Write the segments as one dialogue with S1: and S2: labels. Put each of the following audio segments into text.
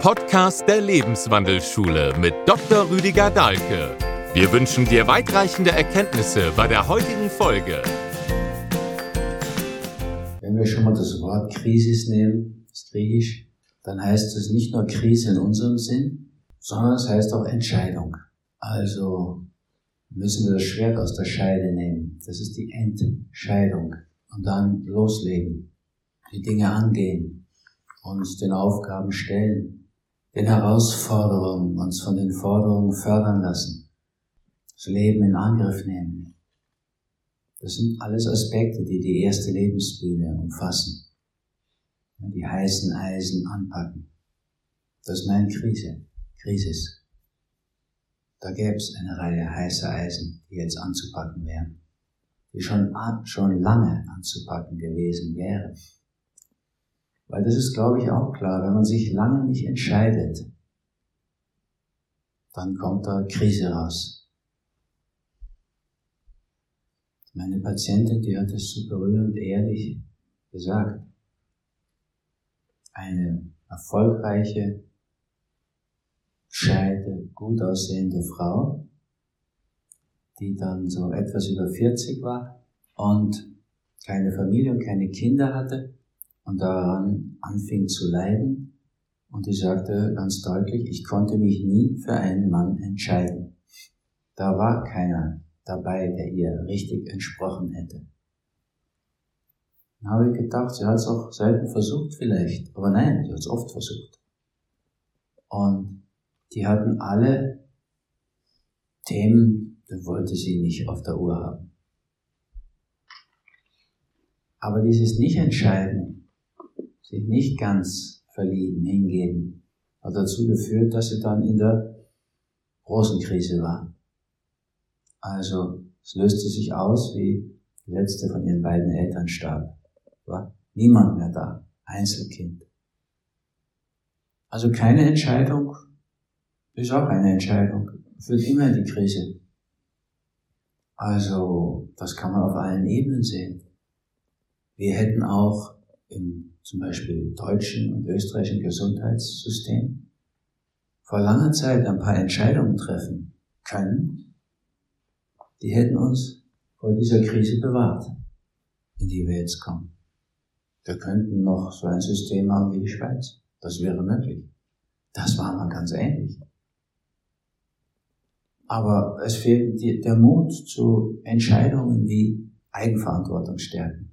S1: Podcast der Lebenswandelschule mit Dr. Rüdiger Dahlke. Wir wünschen dir weitreichende Erkenntnisse bei der heutigen Folge.
S2: Wenn wir schon mal das Wort Krisis nehmen, das Griechisch, dann heißt es nicht nur Krise in unserem Sinn, sondern es heißt auch Entscheidung. Also müssen wir das Schwert aus der Scheide nehmen. Das ist die Entscheidung. Und dann loslegen, die Dinge angehen, uns den Aufgaben stellen, den Herausforderungen, uns von den Forderungen fördern lassen, das Leben in Angriff nehmen. Das sind alles Aspekte, die die erste Lebensbühne umfassen. Die heißen Eisen anpacken. Das meint Krise, Krisis. Da gäbe es eine Reihe heißer Eisen, die jetzt anzupacken wären, die schon, schon lange anzupacken gewesen wären. Weil das ist, glaube ich, auch klar, wenn man sich lange nicht entscheidet, dann kommt da Krise raus. Meine Patientin, die hat es so berührend ehrlich gesagt. Eine erfolgreiche, gescheite, gut aussehende Frau, die dann so etwas über 40 war und keine Familie und keine Kinder hatte und daran anfing zu leiden. Und die sagte ganz deutlich, ich konnte mich nie für einen Mann entscheiden. Da war keiner dabei, der ihr richtig entsprochen hätte. Dann habe ich gedacht, sie hat es auch selten versucht vielleicht, aber nein, sie hat es oft versucht. Und die hatten alle Themen, die wollte sie nicht auf der Uhr haben. Aber dieses Nicht-Entscheiden sich nicht ganz verlieben, hingeben, hat dazu geführt, dass sie dann in der großen Krise war. Also es löste sich aus, wie die letzte von ihren beiden Eltern starb. War niemand mehr da, Einzelkind. Also keine Entscheidung ist auch eine Entscheidung, führt immer in die Krise. Also das kann man auf allen Ebenen sehen. Wir hätten auch im zum Beispiel deutschen und österreichischen Gesundheitssystem vor langer Zeit ein paar Entscheidungen treffen können, die hätten uns vor dieser Krise bewahrt, in die wir jetzt kommen. Wir könnten noch so ein System haben wie die Schweiz. Das wäre möglich. Das war mal ganz ähnlich. Aber es fehlt der Mut zu Entscheidungen wie Eigenverantwortung stärken.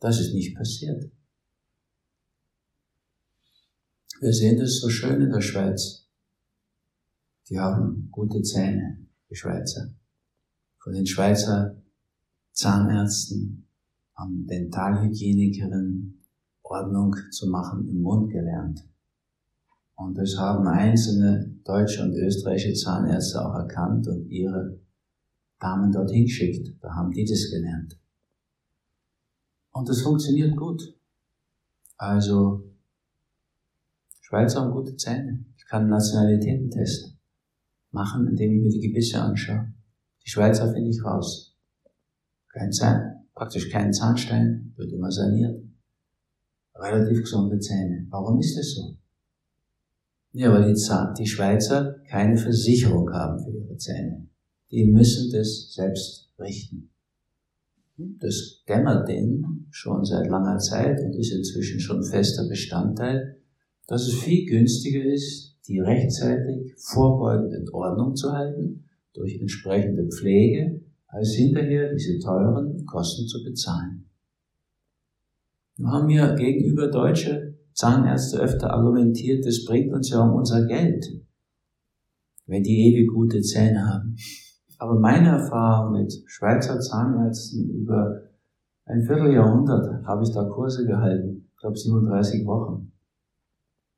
S2: Das ist nicht passiert. Wir sehen das so schön in der Schweiz. Die haben gute Zähne, die Schweizer. Von den Schweizer Zahnärzten haben Dentalhygienikerinnen Ordnung zu machen im Mund gelernt. Und das haben einzelne deutsche und österreichische Zahnärzte auch erkannt und ihre Damen dorthin geschickt. Da haben die das gelernt. Und das funktioniert gut. Also Schweizer haben gute Zähne. Ich kann Nationalitätentest machen, indem ich mir die Gebisse anschaue. Die Schweizer finde ich raus. Kein Zahn, praktisch kein Zahnstein, wird immer saniert. Relativ gesunde Zähne. Warum ist das so? Ja, weil die, Zahn, die Schweizer keine Versicherung haben für ihre Zähne. Die müssen das selbst richten. Das dämmert denen schon seit langer Zeit und ist inzwischen schon fester Bestandteil, dass es viel günstiger ist, die rechtzeitig vorbeugend in Ordnung zu halten, durch entsprechende Pflege, als hinterher diese teuren Kosten zu bezahlen. Wir haben ja gegenüber deutsche Zahnärzte öfter argumentiert, das bringt uns ja um unser Geld, wenn die ewig gute Zähne haben. Aber meine Erfahrung mit Schweizer Zahnärzten über ein Vierteljahrhundert habe ich da Kurse gehalten, ich glaube 37 Wochen.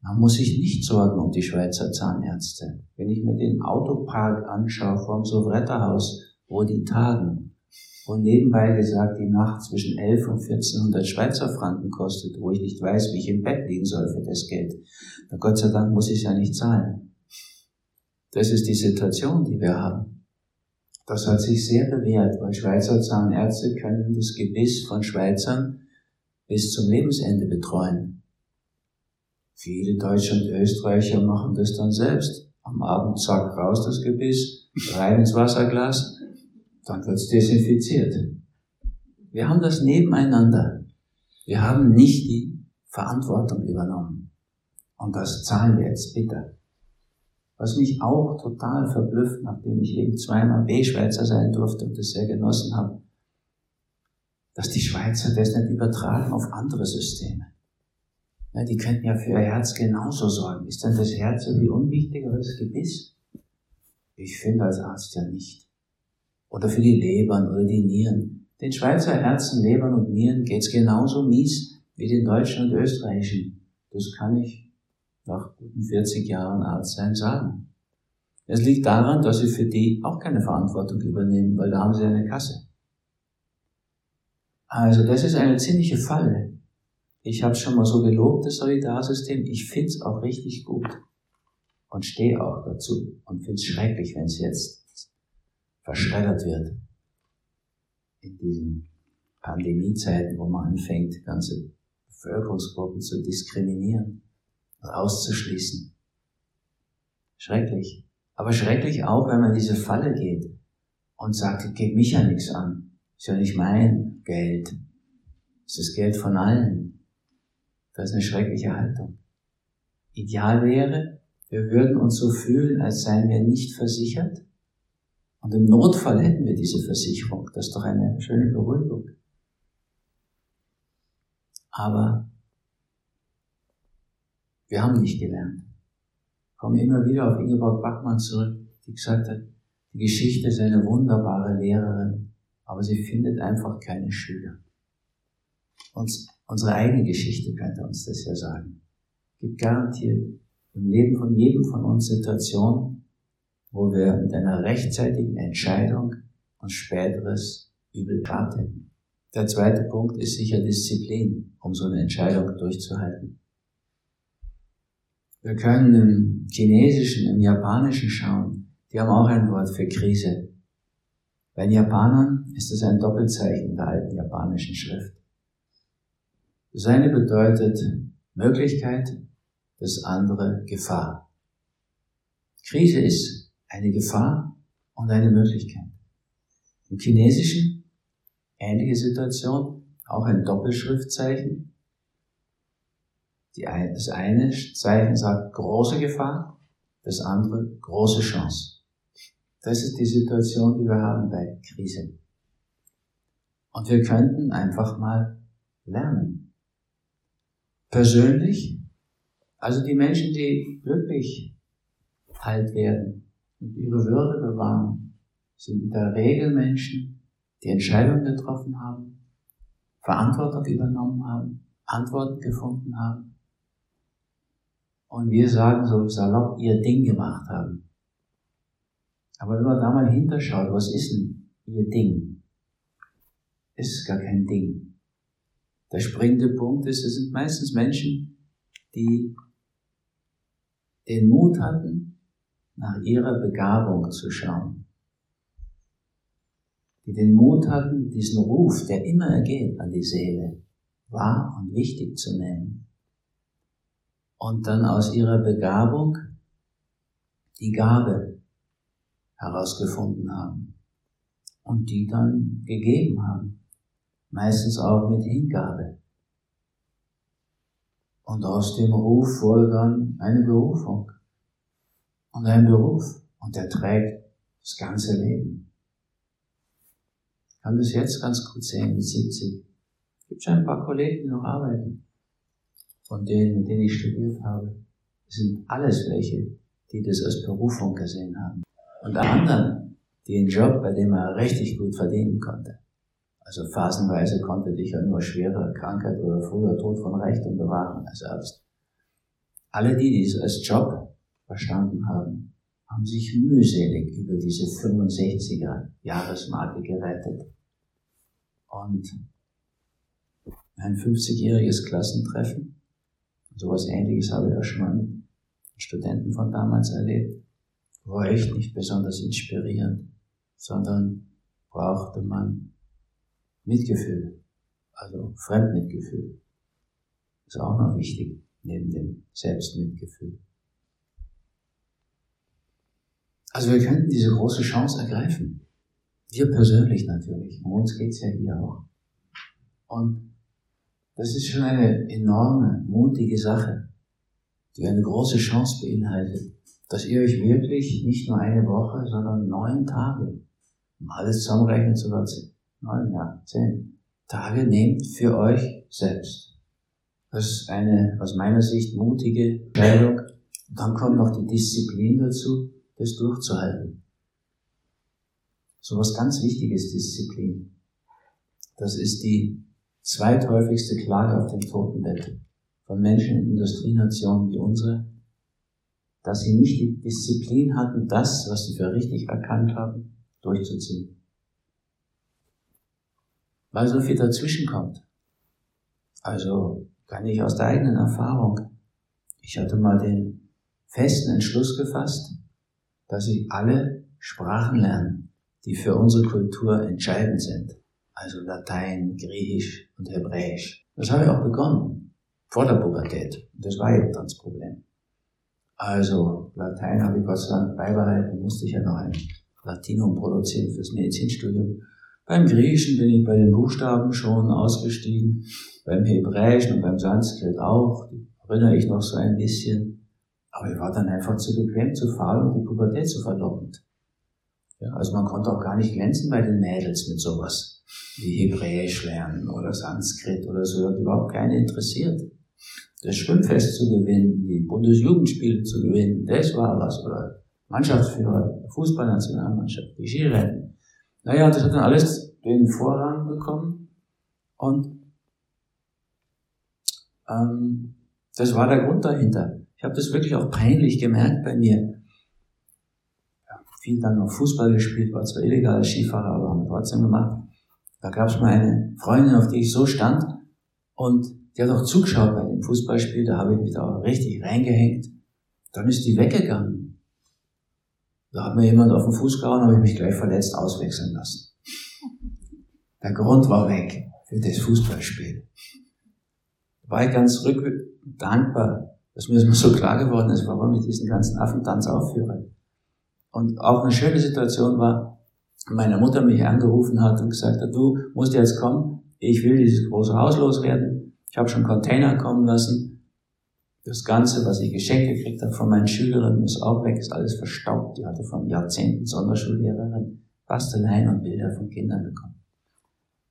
S2: Man muss sich nicht sorgen um die Schweizer Zahnärzte. Wenn ich mir den Autopark anschaue vom Sowretterhaus, wo die tagen, wo nebenbei gesagt die Nacht zwischen 11 und 1400 Schweizer Franken kostet, wo ich nicht weiß, wie ich im Bett liegen soll für das Geld. Na Gott sei Dank muss ich es ja nicht zahlen. Das ist die Situation, die wir haben. Das hat sich sehr bewährt, weil Schweizer Zahnärzte können das Gebiss von Schweizern bis zum Lebensende betreuen. Viele Deutsche und Österreicher machen das dann selbst. Am Abend zack raus das Gebiss, rein ins Wasserglas, dann wird's desinfiziert. Wir haben das nebeneinander. Wir haben nicht die Verantwortung übernommen. Und das zahlen wir jetzt bitter. Was mich auch total verblüfft, nachdem ich eben zweimal B-Schweizer sein durfte und das sehr genossen habe, dass die Schweizer das nicht übertragen auf andere Systeme. Ja, die könnten ja für ihr Herz genauso sorgen. Ist denn das Herz so wie unwichtiger als Gebiss? Ich finde als Arzt ja nicht. Oder für die Lebern oder die Nieren. Den Schweizer Herzen, Lebern und Nieren geht's genauso mies wie den deutschen und österreichischen. Das kann ich nach guten 40 Jahren Arzt sein sagen. Es liegt daran, dass sie für die auch keine Verantwortung übernehmen, weil da haben sie eine Kasse. Also das ist eine ziemliche Falle. Ich habe schon mal so gelobt, das Solidarsystem. Ich find's auch richtig gut und stehe auch dazu und find's schrecklich, wenn es jetzt verschreddert wird in diesen Pandemiezeiten, wo man anfängt, ganze Bevölkerungsgruppen zu diskriminieren auszuschließen. Schrecklich. Aber schrecklich auch, wenn man in diese Falle geht und sagt, geht mich ja nichts an. Ist ja nicht mein Geld. Es ist Geld von allen. Das ist eine schreckliche Haltung. Ideal wäre, wir würden uns so fühlen, als seien wir nicht versichert. Und im Notfall hätten wir diese Versicherung. Das ist doch eine schöne Beruhigung. Aber wir haben nicht gelernt. Ich komme immer wieder auf Ingeborg Bachmann zurück, die gesagt hat, die Geschichte ist eine wunderbare Lehrerin, aber sie findet einfach keine Schüler. Uns, unsere eigene Geschichte könnte uns das ja sagen. Es gibt garantiert im Leben von jedem von uns Situationen, wo wir mit einer rechtzeitigen Entscheidung uns späteres Übel hätten. Der zweite Punkt ist sicher Disziplin, um so eine Entscheidung durchzuhalten. Wir können im Chinesischen, im Japanischen schauen. Die haben auch ein Wort für Krise. Bei den Japanern ist es ein Doppelzeichen der alten japanischen Schrift. Das eine bedeutet Möglichkeit, das andere Gefahr. Krise ist eine Gefahr und eine Möglichkeit. Im Chinesischen ähnliche Situation, auch ein Doppelschriftzeichen, das eine Zeichen sagt große Gefahr, das andere große Chance. Das ist die Situation, die wir haben bei Krise. Und wir könnten einfach mal lernen. Persönlich, also die Menschen, die glücklich alt werden und ihre Würde bewahren, sind in der Regel Menschen, die Entscheidungen getroffen haben, Verantwortung übernommen haben, Antworten gefunden haben und wir sagen so salopp, ihr Ding gemacht haben. Aber wenn man da mal hinterschaut, was ist denn ihr Ding? Es ist gar kein Ding. Der springende Punkt ist, es sind meistens Menschen, die den Mut hatten, nach ihrer Begabung zu schauen. Die den Mut hatten, diesen Ruf, der immer ergeht an die Seele, wahr und wichtig zu nehmen und dann aus ihrer Begabung die Gabe herausgefunden haben und die dann gegeben haben, meistens auch mit Hingabe. Und aus dem Ruf wurde dann eine Berufung und ein Beruf und der trägt das ganze Leben. Ich kann das jetzt ganz gut sehen mit 70. Es gibt schon ein paar Kollegen, die noch arbeiten von denen, mit denen ich studiert habe, sind alles welche, die das als Berufung gesehen haben. Anderen, die einen Job, bei dem er richtig gut verdienen konnte. Also phasenweise konnte dich ja nur schwere Krankheit oder früher Tod von Reichtum bewahren als Arzt. Alle die, die es als Job verstanden haben, haben sich mühselig über diese 65er Jahresmarke gerettet. Und ein 50-jähriges Klassentreffen Sowas ähnliches habe ich auch schon mal mit Studenten von damals erlebt. War echt nicht besonders inspirierend, sondern brauchte man Mitgefühl, also Fremdmitgefühl. Ist auch noch wichtig. neben dem Selbstmitgefühl. Also wir könnten diese große Chance ergreifen. Wir persönlich natürlich. Um uns geht's ja hier auch. Und das ist schon eine enorme, mutige Sache, die eine große Chance beinhaltet, dass ihr euch wirklich nicht nur eine Woche, sondern neun Tage, um alles zusammenrechnen zu lassen, neun, ja, zehn Tage nehmt für euch selbst. Das ist eine aus meiner Sicht mutige Entscheidung. Und dann kommt noch die Disziplin dazu, das durchzuhalten. So was ganz Wichtiges, Disziplin. Das ist die zweithäufigste Klage auf dem Totenbett von Menschen in Industrienationen wie unsere, dass sie nicht die Disziplin hatten, das, was sie für richtig erkannt haben, durchzuziehen. Weil so viel dazwischen kommt. Also kann ich aus der eigenen Erfahrung. Ich hatte mal den festen Entschluss gefasst, dass ich alle Sprachen lernen, die für unsere Kultur entscheidend sind. Also Latein, Griechisch und Hebräisch. Das habe ich auch begonnen. Vor der Pubertät. Das war eben das Problem. Also Latein habe ich Gott sei Dank beibehalten, musste ich ja noch ein Latinum produzieren fürs Medizinstudium. Beim Griechischen bin ich bei den Buchstaben schon ausgestiegen, beim Hebräischen und beim Sanskrit auch, erinnere ich noch so ein bisschen. Aber ich war dann einfach zu bequem, zu faul und die Pubertät zu verlockend. Ja, also man konnte auch gar nicht glänzen bei den Mädels mit sowas wie Hebräisch lernen oder Sanskrit oder so, hat überhaupt keine interessiert. Das Schwimmfest zu gewinnen, die Bundesjugendspiele zu gewinnen, das war was, oder Mannschaftsführer, Fußballnationalmannschaft, die Skirennen. Naja, das hat dann alles den Vorrang bekommen und ähm, das war der Grund dahinter. Ich habe das wirklich auch peinlich gemerkt bei mir. Ja, viel dann noch Fußball gespielt, war zwar illegal Skifahrer, aber haben wir trotzdem gemacht. Da gab es mal eine Freundin, auf die ich so stand und die hat auch zugeschaut bei dem Fußballspiel, da habe ich mich da richtig reingehängt. Dann ist die weggegangen. Da hat mir jemand auf den Fuß gehauen, habe ich mich gleich verletzt auswechseln lassen. Der Grund war weg für das Fußballspiel. Da war ich ganz rück dankbar, dass mir das mal so klar geworden ist, warum ich diesen ganzen Affentanz aufführe. Und auch eine schöne Situation war, meine Mutter mich angerufen hat und gesagt hat, du musst jetzt kommen, ich will dieses große Haus loswerden. Ich habe schon Container kommen lassen. Das Ganze, was ich geschenkt gekriegt habe von meinen Schülerinnen, muss auch weg, ist alles verstaubt. Die hatte von Jahrzehnten Sonderschullehrerin Basteleien und Bilder von Kindern bekommen.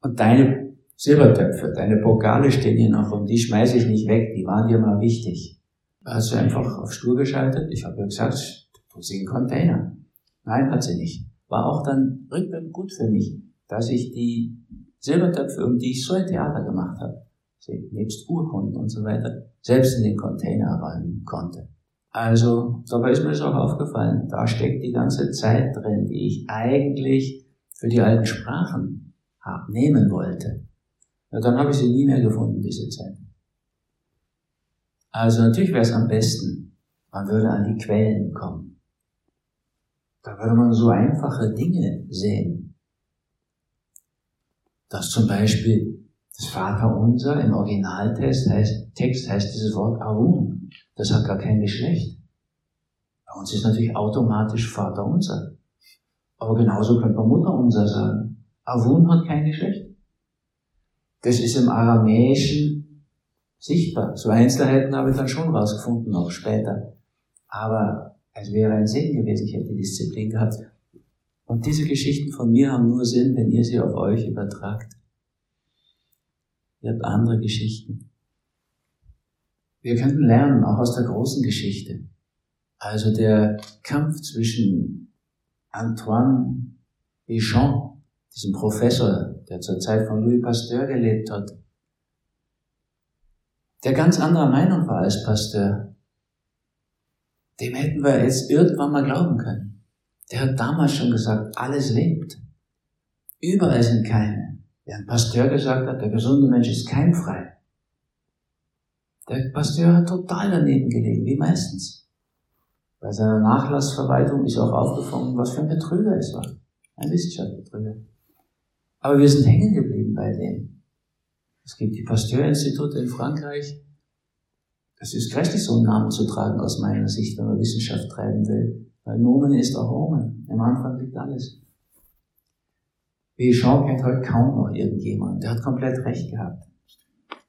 S2: Und deine Silbertöpfe, deine Pokale stehen hier noch und die schmeiße ich nicht weg, die waren dir mal wichtig. Hast du einfach auf Stur geschaltet? Ich habe ja gesagt, du sie einen Container. Nein, hat sie nicht war auch dann rückwärts gut für mich, dass ich die Silbertöpfe, um die ich so ein Theater gemacht habe, nebst Urkunden und so weiter, selbst in den Container räumen konnte. Also, dabei ist mir das auch aufgefallen, da steckt die ganze Zeit drin, die ich eigentlich für die alten Sprachen nehmen wollte. Ja, dann habe ich sie nie mehr gefunden, diese Zeit. Also natürlich wäre es am besten, man würde an die Quellen kommen. Da würde man so einfache Dinge sehen. Dass zum Beispiel das Vaterunser im Originaltext heißt, Text heißt dieses Wort Aum. Das hat gar kein Geschlecht. Bei uns ist natürlich automatisch Vaterunser. Aber genauso könnte man Mutterunser sagen. Avun hat kein Geschlecht. Das ist im Aramäischen sichtbar. So Einzelheiten habe ich dann schon rausgefunden, auch später. Aber es wäre ein Segen gewesen, ich hätte die Disziplin gehabt. Und diese Geschichten von mir haben nur Sinn, wenn ihr sie auf euch übertragt. Ihr habt andere Geschichten. Wir könnten lernen, auch aus der großen Geschichte. Also der Kampf zwischen Antoine Béchamp, diesem Professor, der zur Zeit von Louis Pasteur gelebt hat, der ganz anderer Meinung war als Pasteur dem hätten wir jetzt irgendwann mal glauben können. Der hat damals schon gesagt, alles lebt. Überall sind Keime. Während Pasteur gesagt hat, der gesunde Mensch ist keimfrei. Der Pasteur hat total daneben gelegen, wie meistens. Bei seiner Nachlassverwaltung ist auch aufgefangen, was für ein Betrüger es war. Ein Wissenschaftsbetrüger. Aber wir sind hängen geblieben bei dem. Es gibt die Pasteur-Institute in Frankreich, Das ist grässlich, so einen Namen zu tragen aus meiner Sicht, wenn man Wissenschaft treiben will. Weil Nomen ist auch Omen. Am Anfang liegt alles. Béchamp kennt heute kaum noch irgendjemand. Der hat komplett recht gehabt.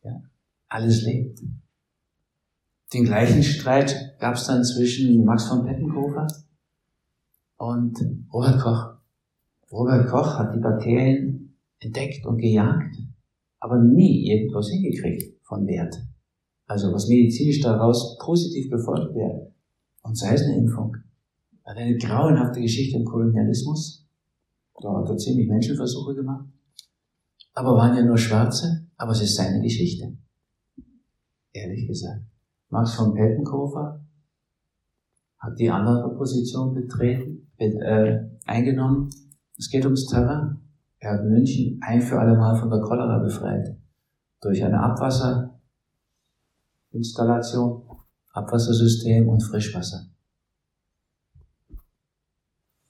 S2: Ja, alles lebt. Den gleichen Streit gab es dann zwischen Max von Pettenkofer und Robert Koch. Robert Koch hat die Bakterien entdeckt und gejagt, aber nie irgendwas hingekriegt von Wert. Also was medizinisch daraus positiv gefolgt wäre. Und sei es eine Impfung. Hat eine grauenhafte Geschichte im Kolonialismus. Da hat er ziemlich Menschenversuche gemacht. Aber waren ja nur Schwarze, aber es ist seine Geschichte. Ehrlich gesagt. Max von Pettenkofer hat die andere Position betreten, äh, eingenommen. Es geht ums Terrain. Er hat München ein für alle Mal von der Cholera befreit. Durch eine Abwasserinstallation, Abwassersystem und Frischwasser.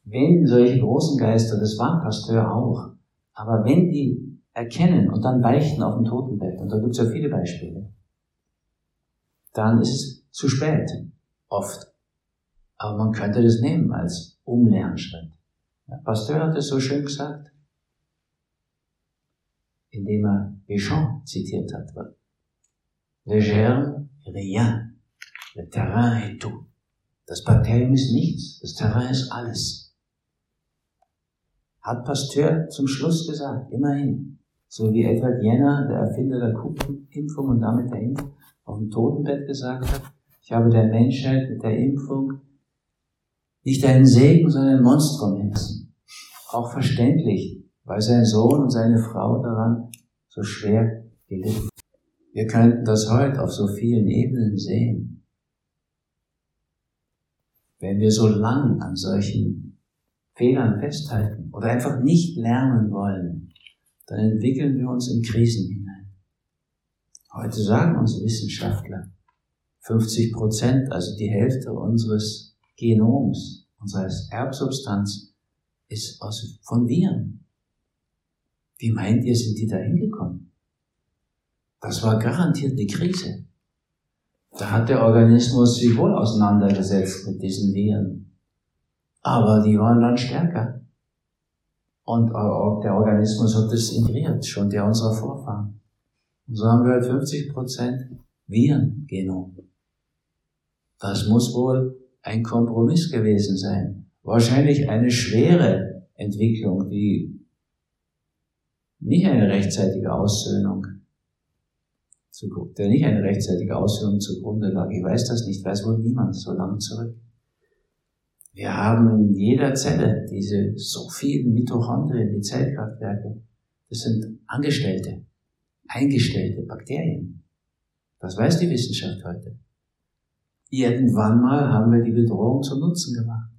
S2: Wenn solche großen Geister, das war Pasteur auch, aber wenn die erkennen und dann beichten auf dem Totenbett, und da gibt es ja viele Beispiele, dann ist es zu spät, oft. Aber man könnte das nehmen als Umlernschritt. Ja, Pasteur hat es so schön gesagt, indem er Béchamp zitiert hat. Le germe, rien. Le terrain est tout. Das Bakterium ist nichts, das Terrain ist alles hat Pasteur zum Schluss gesagt, immerhin. So wie Edward Jenner, der Erfinder der Kuppenimpfung und damit der Impfung, auf dem Totenbett gesagt hat, ich habe der Menschheit mit der Impfung nicht einen Segen, sondern ein Monstrum hinten. Auch verständlich, weil sein Sohn und seine Frau daran so schwer gelitten. Wir könnten das heute auf so vielen Ebenen sehen. Wenn wir so lang an solchen Fehlern festhalten oder einfach nicht lernen wollen, dann entwickeln wir uns in Krisen hinein. Heute sagen uns Wissenschaftler, 50 Prozent, also die Hälfte unseres Genoms, unserer Erbsubstanz, ist aus, von Viren. Wie meint ihr, sind die da hingekommen? Das war garantiert eine Krise. Da hat der Organismus sich wohl auseinandergesetzt mit diesen Viren. Aber die waren dann stärker. Und der Organismus hat das integriert, schon der unserer Vorfahren. Und so haben wir halt 50 Prozent Virengenom. Das muss wohl ein Kompromiss gewesen sein. Wahrscheinlich eine schwere Entwicklung, die nicht eine rechtzeitige Aussöhnung der nicht eine rechtzeitige Aussöhnung zugrunde lag. Ich weiß das nicht, weiß wohl niemand so lange zurück. Wir haben in jeder Zelle diese so vielen Mitochondrien, die Zellkraftwerke. Das sind Angestellte, eingestellte Bakterien. Das weiß die Wissenschaft heute. Irgendwann mal haben wir die Bedrohung zum Nutzen gemacht.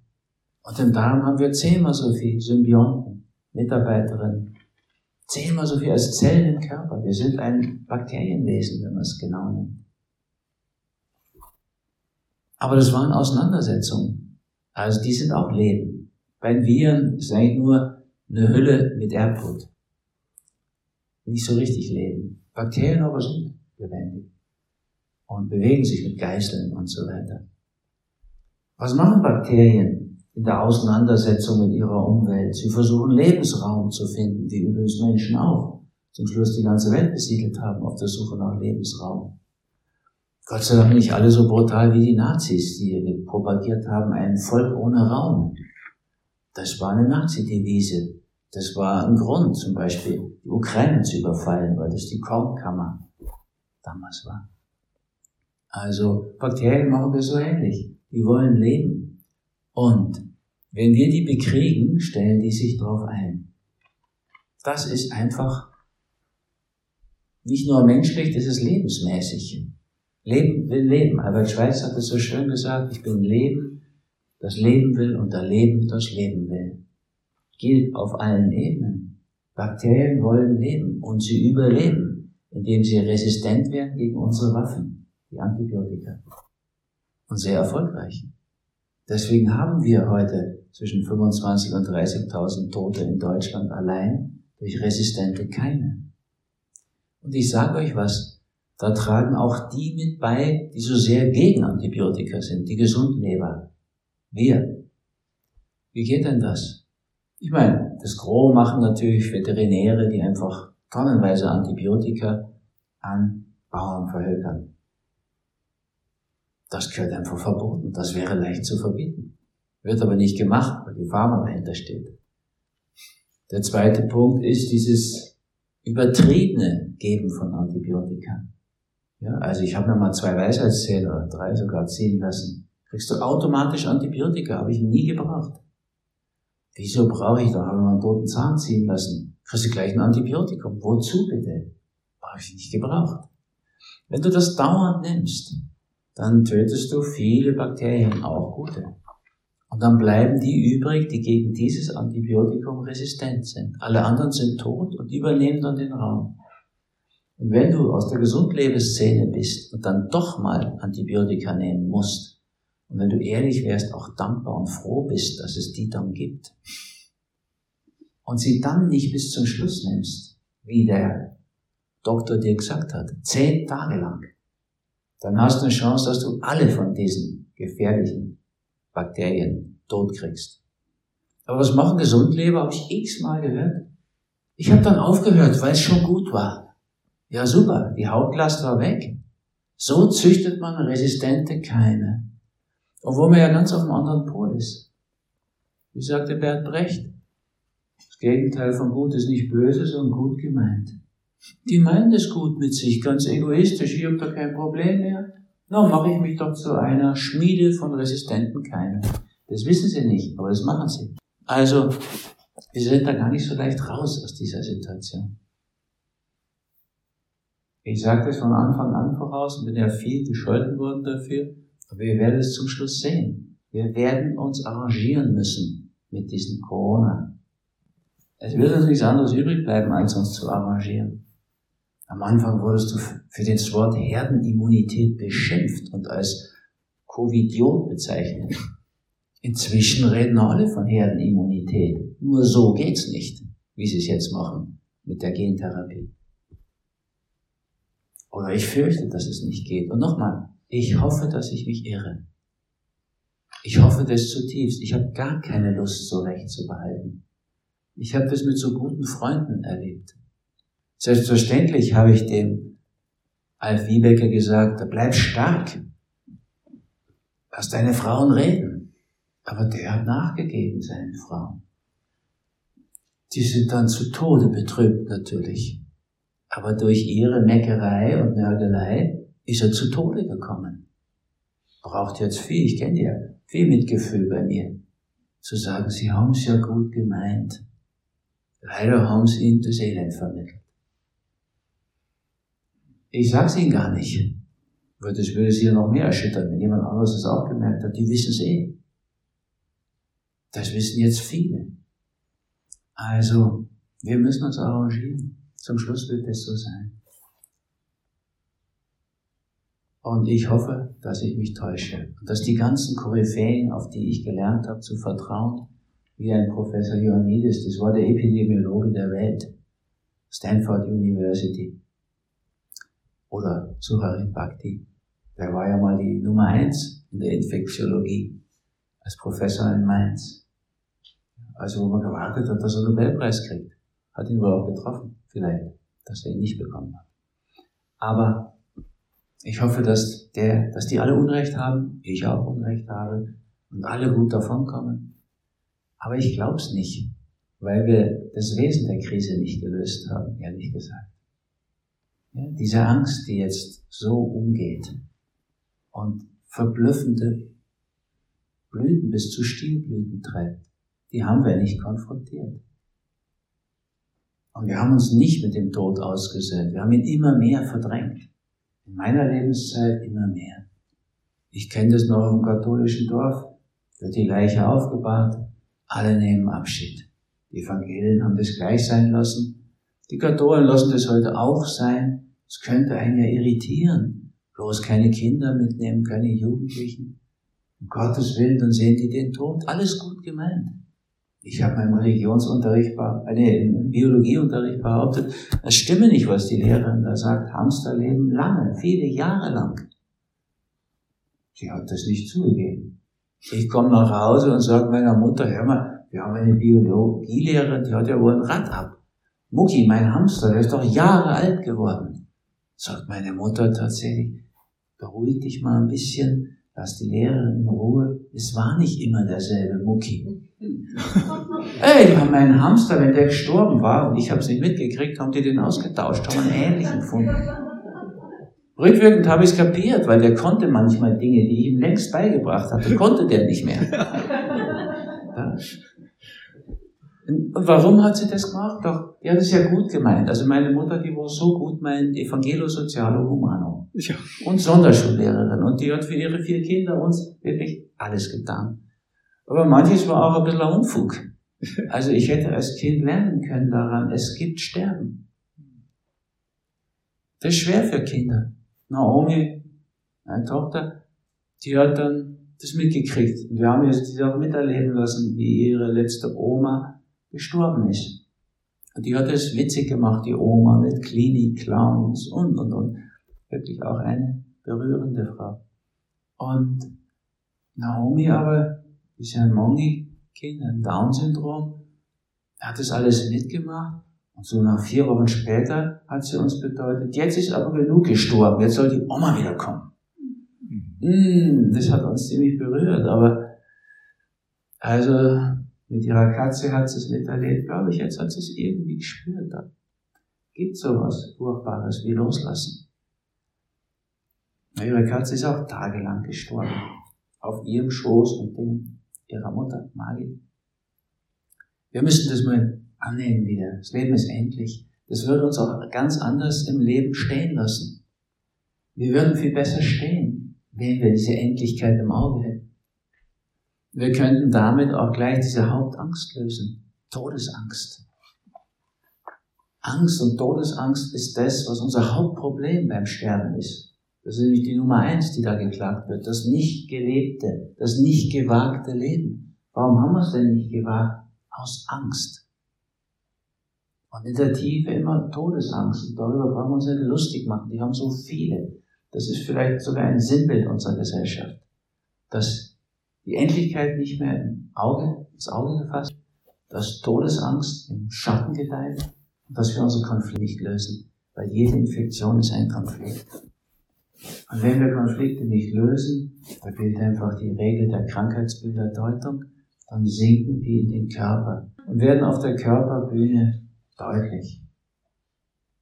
S2: Und im Darm haben wir zehnmal so viel Symbionten, Mitarbeiterinnen, zehnmal so viel als Zellen im Körper. Wir sind ein Bakterienwesen, wenn man es genau nimmt. Aber das waren Auseinandersetzungen. Also die sind auch Leben. Bei Viren eigentlich nur eine Hülle mit Erbgut. Nicht so richtig Leben. Bakterien aber sind lebendig und bewegen sich mit Geißeln und so weiter. Was machen Bakterien in der Auseinandersetzung mit ihrer Umwelt? Sie versuchen Lebensraum zu finden, wie übrigens Menschen auch zum Schluss die ganze Welt besiedelt haben auf der Suche nach Lebensraum. Gott sei Dank nicht alle so brutal wie die Nazis, die propagiert haben, ein Volk ohne Raum. Das war eine Nazi-Devise. Das war ein Grund, zum Beispiel die Ukraine zu überfallen, weil das die Kornkammer damals war. Also Bakterien machen wir so ähnlich. Die wollen leben. Und wenn wir die bekriegen, stellen die sich drauf ein. Das ist einfach nicht nur menschlich, das ist lebensmäßig. Leben will Leben. Albert Schweitz hat es so schön gesagt, ich bin Leben, das Leben will und der Leben das Leben will. Gilt auf allen Ebenen. Bakterien wollen leben und sie überleben, indem sie resistent werden gegen unsere Waffen, die Antibiotika. Und sehr erfolgreich. Deswegen haben wir heute zwischen 25 und 30.000 Tote in Deutschland allein durch resistente Keime. Und ich sage euch was, da tragen auch die mit bei, die so sehr gegen Antibiotika sind, die Gesundleber. Wir. Wie geht denn das? Ich meine, das Gros machen natürlich Veterinäre, die einfach tonnenweise Antibiotika an Bauern verhökern. Das gehört einfach verboten. Das wäre leicht zu verbieten. Wird aber nicht gemacht, weil die Pharma dahinter steht. Der zweite Punkt ist dieses übertriebene Geben von Antibiotika. Ja, also ich habe mir mal zwei Weisheitszähne oder drei sogar ziehen lassen. Kriegst du automatisch Antibiotika, habe ich nie gebraucht. Wieso brauche ich, da habe ich mal einen toten Zahn ziehen lassen. Kriegst du gleich ein Antibiotikum. Wozu bitte? Habe ich nicht gebraucht. Wenn du das dauernd nimmst, dann tötest du viele Bakterien, auch gute. Und dann bleiben die übrig, die gegen dieses Antibiotikum resistent sind. Alle anderen sind tot und übernehmen dann den Raum. Und wenn du aus der Gesundlebensszene bist und dann doch mal Antibiotika nehmen musst, und wenn du ehrlich wärst, auch dankbar und froh bist, dass es die dann gibt, und sie dann nicht bis zum Schluss nimmst, wie der Doktor dir gesagt hat, zehn Tage lang, dann hast du eine Chance, dass du alle von diesen gefährlichen Bakterien tot kriegst. Aber was machen Gesundleber, habe ich x-mal gehört. Ich habe dann aufgehört, weil es schon gut war. Ja super, die Hautlast war weg. So züchtet man resistente Keime. Obwohl man ja ganz auf dem anderen Pol ist. Wie sagte Bert Brecht? Das Gegenteil von gut ist nicht böse, sondern gut gemeint. Die meinen es gut mit sich, ganz egoistisch, ich habe da kein Problem mehr. Na, mache ich mich doch zu einer Schmiede von resistenten Keimen. Das wissen sie nicht, aber das machen sie. Also, wir sind da gar nicht so leicht raus aus dieser Situation. Ich sage das von Anfang an voraus und bin ja viel gescholten worden dafür, aber wir werden es zum Schluss sehen. Wir werden uns arrangieren müssen mit diesem Corona. Es wird uns nichts anderes übrig bleiben, als uns zu arrangieren. Am Anfang wurdest du für das Wort Herdenimmunität beschimpft und als Covidiot bezeichnet. Inzwischen reden alle von Herdenimmunität. Nur so geht's nicht, wie sie es jetzt machen mit der Gentherapie. Oder ich fürchte, dass es nicht geht. Und nochmal, ich hoffe, dass ich mich irre. Ich hoffe das zutiefst. Ich habe gar keine Lust, so recht zu behalten. Ich habe das mit so guten Freunden erlebt. Selbstverständlich habe ich dem Alf Wiebecker gesagt, bleib stark. Lass deine Frauen reden. Aber der hat nachgegeben, seinen Frauen. Die sind dann zu Tode betrübt natürlich. Aber durch ihre Meckerei und Nörgelei ist er zu Tode gekommen. Braucht jetzt viel, ich kenne ja, viel Mitgefühl bei mir. Zu sagen, sie haben es ja gut gemeint. Leider haben sie ihm das Elend vermittelt. Ich sag's Ihnen gar nicht. Weil das würde Sie ja noch mehr erschüttern, wenn jemand anderes das auch gemerkt hat. Die wissen es eh. Das wissen jetzt viele. Also, wir müssen uns arrangieren. Zum Schluss wird es so sein. Und ich hoffe, dass ich mich täusche. Und dass die ganzen Koryphäen, auf die ich gelernt habe zu vertrauen, wie ein Professor Ioannidis, das war der Epidemiologe der Welt, Stanford University, oder Suharin Bhakti. Der war ja mal die Nummer eins in der Infektiologie als Professor in Mainz. Also wo man gewartet hat, dass er einen Nobelpreis kriegt. Hat ihn wohl auch getroffen, vielleicht, dass er ihn nicht bekommen hat. Aber ich hoffe, dass, der, dass die alle Unrecht haben, ich auch Unrecht habe und alle gut davonkommen. Aber ich glaube es nicht, weil wir das Wesen der Krise nicht gelöst haben, ehrlich gesagt. Ja, diese Angst, die jetzt so umgeht und verblüffende Blüten bis zu Stielblüten treibt, die haben wir nicht konfrontiert. Und wir haben uns nicht mit dem Tod ausgesöhnt. Wir haben ihn immer mehr verdrängt. In meiner Lebenszeit immer mehr. Ich kenne das noch im katholischen Dorf. Wird die Leiche aufgebahrt, alle nehmen Abschied. Die Evangelien haben das gleich sein lassen. Die Katholen lassen das heute auch sein. Es könnte einen ja irritieren. Bloß keine Kinder mitnehmen, keine Jugendlichen. Um Gottes Willen, dann sehen die den Tod. Alles gut gemeint. Ich habe meinem Religionsunterricht, im Biologieunterricht behauptet, es stimme nicht, was die Lehrerin da sagt. Hamster leben lange, viele Jahre lang. Sie hat das nicht zugegeben. Ich komme nach Hause und sage meiner Mutter, hör mal, wir haben eine Biologielehrerin, die hat ja wohl ein Rad ab. Mucki, mein Hamster, der ist doch Jahre alt geworden. Sagt meine Mutter tatsächlich, beruhig dich mal ein bisschen, lass die Lehrerin in Ruhe. Es war nicht immer derselbe Mucki. Ey, meinen Hamster, wenn der gestorben war und ich habe es nicht mitgekriegt, haben die den ausgetauscht, haben einen ähnlichen gefunden. Rückwirkend habe ich es kapiert, weil der konnte manchmal Dinge, die ich ihm längst beigebracht hatte, konnte der nicht mehr. Und warum hat sie das gemacht? Doch, die hat es ja gut gemeint. Also meine Mutter, die war so gut mein Evangelo Sozialo Humano. Ja. Und Sonderschullehrerin. Und die hat für ihre vier Kinder uns wirklich alles getan. Aber manches war auch ein bisschen Unfug. Also ich hätte als Kind lernen können daran, es gibt Sterben. Das ist schwer für Kinder. Naomi, meine Tochter, die hat dann das mitgekriegt. Und wir haben jetzt die auch miterleben lassen, wie ihre letzte Oma gestorben ist. Und die hat es witzig gemacht, die Oma, mit Klinik-Clowns und, und, und. Wirklich auch eine berührende Frau. Und Naomi aber ist ja ein Mongi-Kind, ein Down-Syndrom. Hat das alles mitgemacht. Und so nach vier Wochen später hat sie uns bedeutet, jetzt ist aber genug gestorben, jetzt soll die Oma wiederkommen. Mm, das hat uns ziemlich berührt, aber also mit ihrer Katze hat sie es miterlebt, glaube ich, jetzt hat sie es irgendwie gespürt. Da gibt sowas Furchtbares wie Loslassen. Ihre Katze ist auch tagelang gestorben. Auf ihrem Schoß und dem ihrer Mutter, Maggie. Wir müssen das mal annehmen wieder. Das Leben ist endlich. Das würde uns auch ganz anders im Leben stehen lassen. Wir würden viel besser stehen, wenn wir diese Endlichkeit im Auge hätten. Wir könnten damit auch gleich diese Hauptangst lösen. Todesangst. Angst und Todesangst ist das, was unser Hauptproblem beim Sterben ist. Das ist nämlich die Nummer eins, die da geklagt wird. Das nicht gelebte, das nicht gewagte Leben. Warum haben wir es denn nicht gewagt? Aus Angst. Und in der Tiefe immer Todesangst. Und darüber brauchen wir uns nicht lustig machen. Die haben so viele. Das ist vielleicht sogar ein Sinnbild unserer Gesellschaft. Dass die Endlichkeit nicht mehr im Auge, ins Auge gefasst, dass Todesangst im Schatten gedeiht und dass wir unsere Konflikte nicht lösen. Weil jede Infektion ist ein Konflikt. Und wenn wir Konflikte nicht lösen, da gilt einfach die Regel der Krankheitsbilderdeutung, dann sinken die in den Körper und werden auf der Körperbühne deutlich.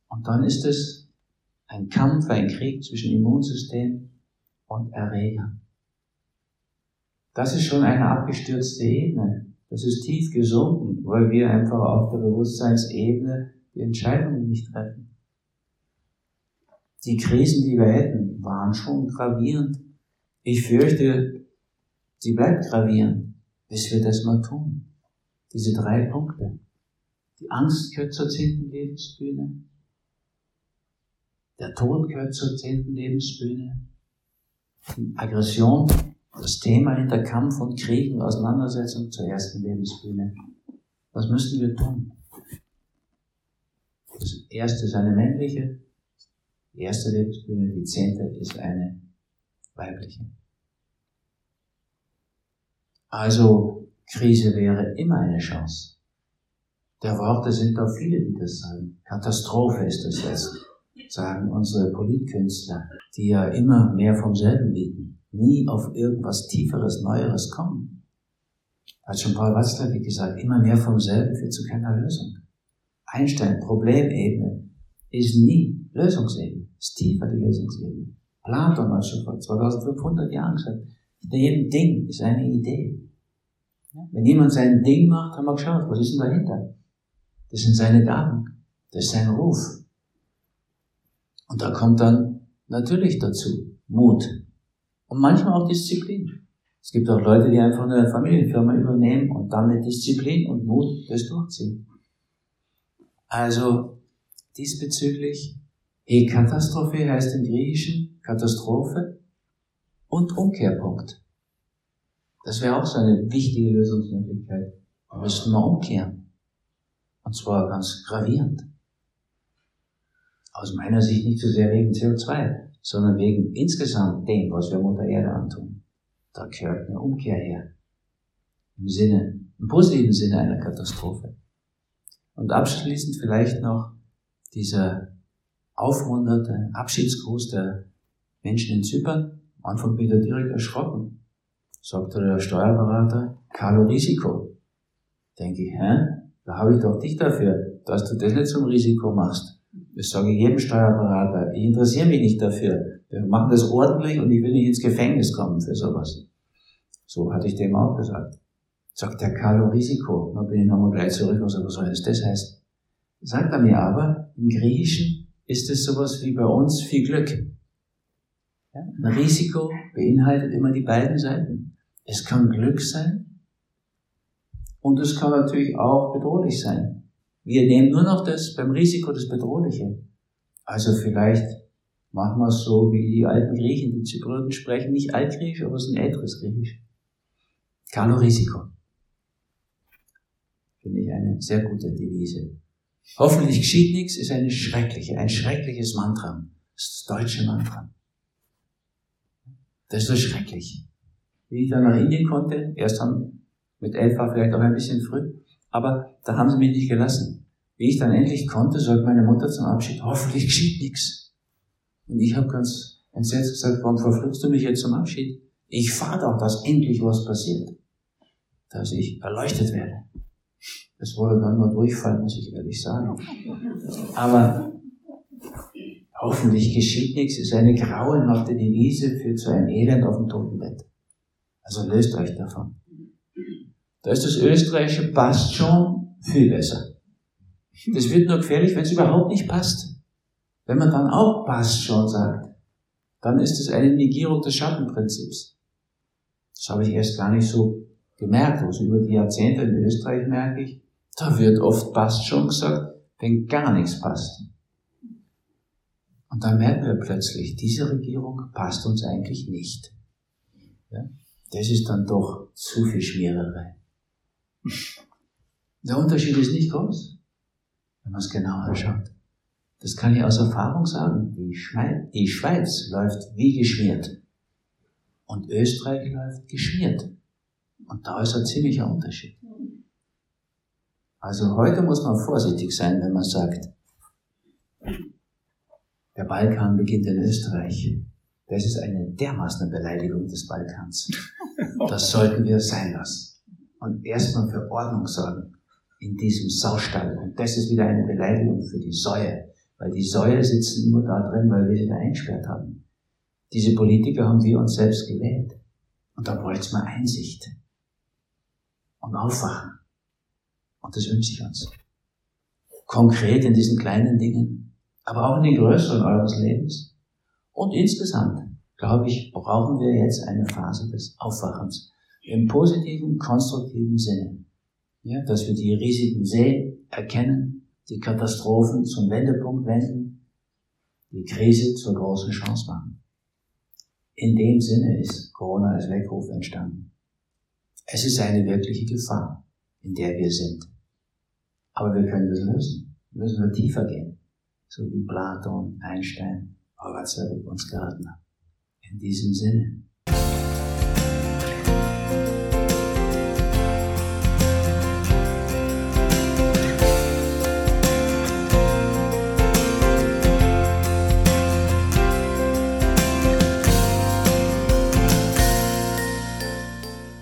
S2: Und dann ist es ein Kampf, ein Krieg zwischen Immunsystem und Erreger. Das ist schon eine abgestürzte Ebene. Das ist tief gesunken, weil wir einfach auf der Bewusstseinsebene die Entscheidungen nicht treffen. Die Krisen, die wir hätten, waren schon gravierend. Ich fürchte, sie bleibt gravierend, bis wir das mal tun. Diese drei Punkte. Die Angst gehört zur zehnten Lebensbühne. Der Tod gehört zur zehnten Lebensbühne. Die Aggression, das Thema hinter Kampf und Krieg und Auseinandersetzung zur ersten Lebensbühne. Was müssen wir tun? Das erste ist eine männliche, die erste Lebensbühne, die zehnte ist eine weibliche. Also, Krise wäre immer eine Chance. Der Worte sind doch viele, die das sagen. Katastrophe ist das jetzt, sagen unsere Politkünstler, die ja immer mehr vom selben bieten, nie auf irgendwas Tieferes, Neueres kommen. Hat schon Paul Watzlawick gesagt, immer mehr vom selben führt zu keiner Lösung. Einstein, Problemebene, ist nie Lösungsebene, ist tiefer die Lösungsebene. Platon hat schon vor 2500 Jahren gesagt, hinter jedem Ding ist eine Idee. Wenn jemand sein Ding macht, haben wir geschaut, was ist denn dahinter? Das sind seine Gaben. Das ist sein Ruf. Und da kommt dann natürlich dazu Mut. Und manchmal auch Disziplin. Es gibt auch Leute, die einfach eine Familienfirma übernehmen und dann mit Disziplin und Mut das durchziehen. Also diesbezüglich, E-Katastrophe heißt im Griechischen Katastrophe und Umkehrpunkt. Das wäre auch so eine wichtige Lösungsmöglichkeit. Da müssten wir umkehren. Und zwar ganz gravierend. Aus meiner Sicht nicht so sehr wegen CO2, sondern wegen insgesamt dem, was wir Mutter Erde antun. Da gehört eine Umkehr her. Im Sinne, im positiven Sinne einer Katastrophe. Und abschließend vielleicht noch dieser aufmunterte Abschiedsgruß der Menschen in Zypern. Am Anfang bin ich direkt erschrocken. Sagte der Steuerberater, Carlo Risiko. Denke ich, hä? Da habe ich doch dich dafür, dass du das nicht zum Risiko machst. Das sage ich jedem Steuerberater. Ich interessiere mich nicht dafür. Wir machen das ordentlich und ich will nicht ins Gefängnis kommen für sowas. So hatte ich dem auch gesagt. Sagt der Carlo Risiko. Dann bin ich nochmal gleich zurück und sage, was soll das, das heißt? Sagt er mir aber, im Griechischen ist es sowas wie bei uns viel Glück. Ein Risiko beinhaltet immer die beiden Seiten. Es kann Glück sein und es kann natürlich auch bedrohlich sein. Wir nehmen nur noch das beim Risiko das Bedrohliche. Also vielleicht machen wir es so wie die alten Griechen. Die Zyprioten sprechen nicht Altgriechisch, aber es ist ein älteres Griechisch. Carlo Risiko. Finde ich eine sehr gute Devise. Hoffentlich geschieht nichts ist eine schreckliche, ein schreckliches Mantra. Das ist das deutsche Mantra. Das ist so schrecklich. Wie ich dann nach Indien konnte, erst haben, mit elf war vielleicht auch ein bisschen früh, aber da haben sie mich nicht gelassen. Wie ich dann endlich konnte, sagt meine Mutter zum Abschied, hoffentlich geschieht nichts. Und ich habe ganz entsetzt gesagt, warum verfluchst du mich jetzt zum Abschied? Ich fahre doch, dass endlich was passiert. Dass ich erleuchtet werde. Es wurde dann nur Durchfall, muss ich ehrlich sagen. Aber hoffentlich geschieht nichts, ist eine grauenhafte Devise für zu einem Elend auf dem Totenbett. Also löst euch davon. Da ist das österreichische passt schon viel besser. Das wird nur gefährlich, wenn es überhaupt nicht passt. Wenn man dann auch passt schon sagt, dann ist es eine Negierung des Schattenprinzips. Das habe ich erst gar nicht so gemerkt. Also über die Jahrzehnte in Österreich merke ich, da wird oft passt schon gesagt, wenn gar nichts passt. Und dann merken wir plötzlich, diese Regierung passt uns eigentlich nicht. Ja? Das ist dann doch zu viel Schmiererei. Der Unterschied ist nicht groß, wenn man es genau anschaut. Das kann ich aus Erfahrung sagen. Die, Schweiz, die Schweiz läuft wie geschmiert. Und Österreich läuft geschmiert. Und da ist ein ziemlicher Unterschied. Also heute muss man vorsichtig sein, wenn man sagt, der Balkan beginnt in Österreich. Das ist eine dermaßen Beleidigung des Balkans. Das sollten wir sein lassen. Und erstmal für Ordnung sorgen in diesem Saustall. Und das ist wieder eine Beleidigung für die Säue. Weil die Säue sitzen nur da drin, weil wir sie da einsperrt haben. Diese Politiker haben wir uns selbst gewählt. Und da bräuchte es mal Einsicht. Und Aufwachen. Und das wünsche ich uns. Konkret in diesen kleinen Dingen, aber auch in den größeren eures Lebens. Und insgesamt, glaube ich, brauchen wir jetzt eine Phase des Aufwachens. Im positiven, konstruktiven Sinne. Ja, dass wir die Risiken sehen, erkennen, die Katastrophen zum Wendepunkt wenden, die Krise zur großen Chance machen. In dem Sinne ist Corona als Weckruf entstanden. Es ist eine wirkliche Gefahr, in der wir sind. Aber wir können das lösen. Wir müssen wir tiefer gehen. So wie Platon, Einstein, Horazio uns geraten haben. In diesem Sinne.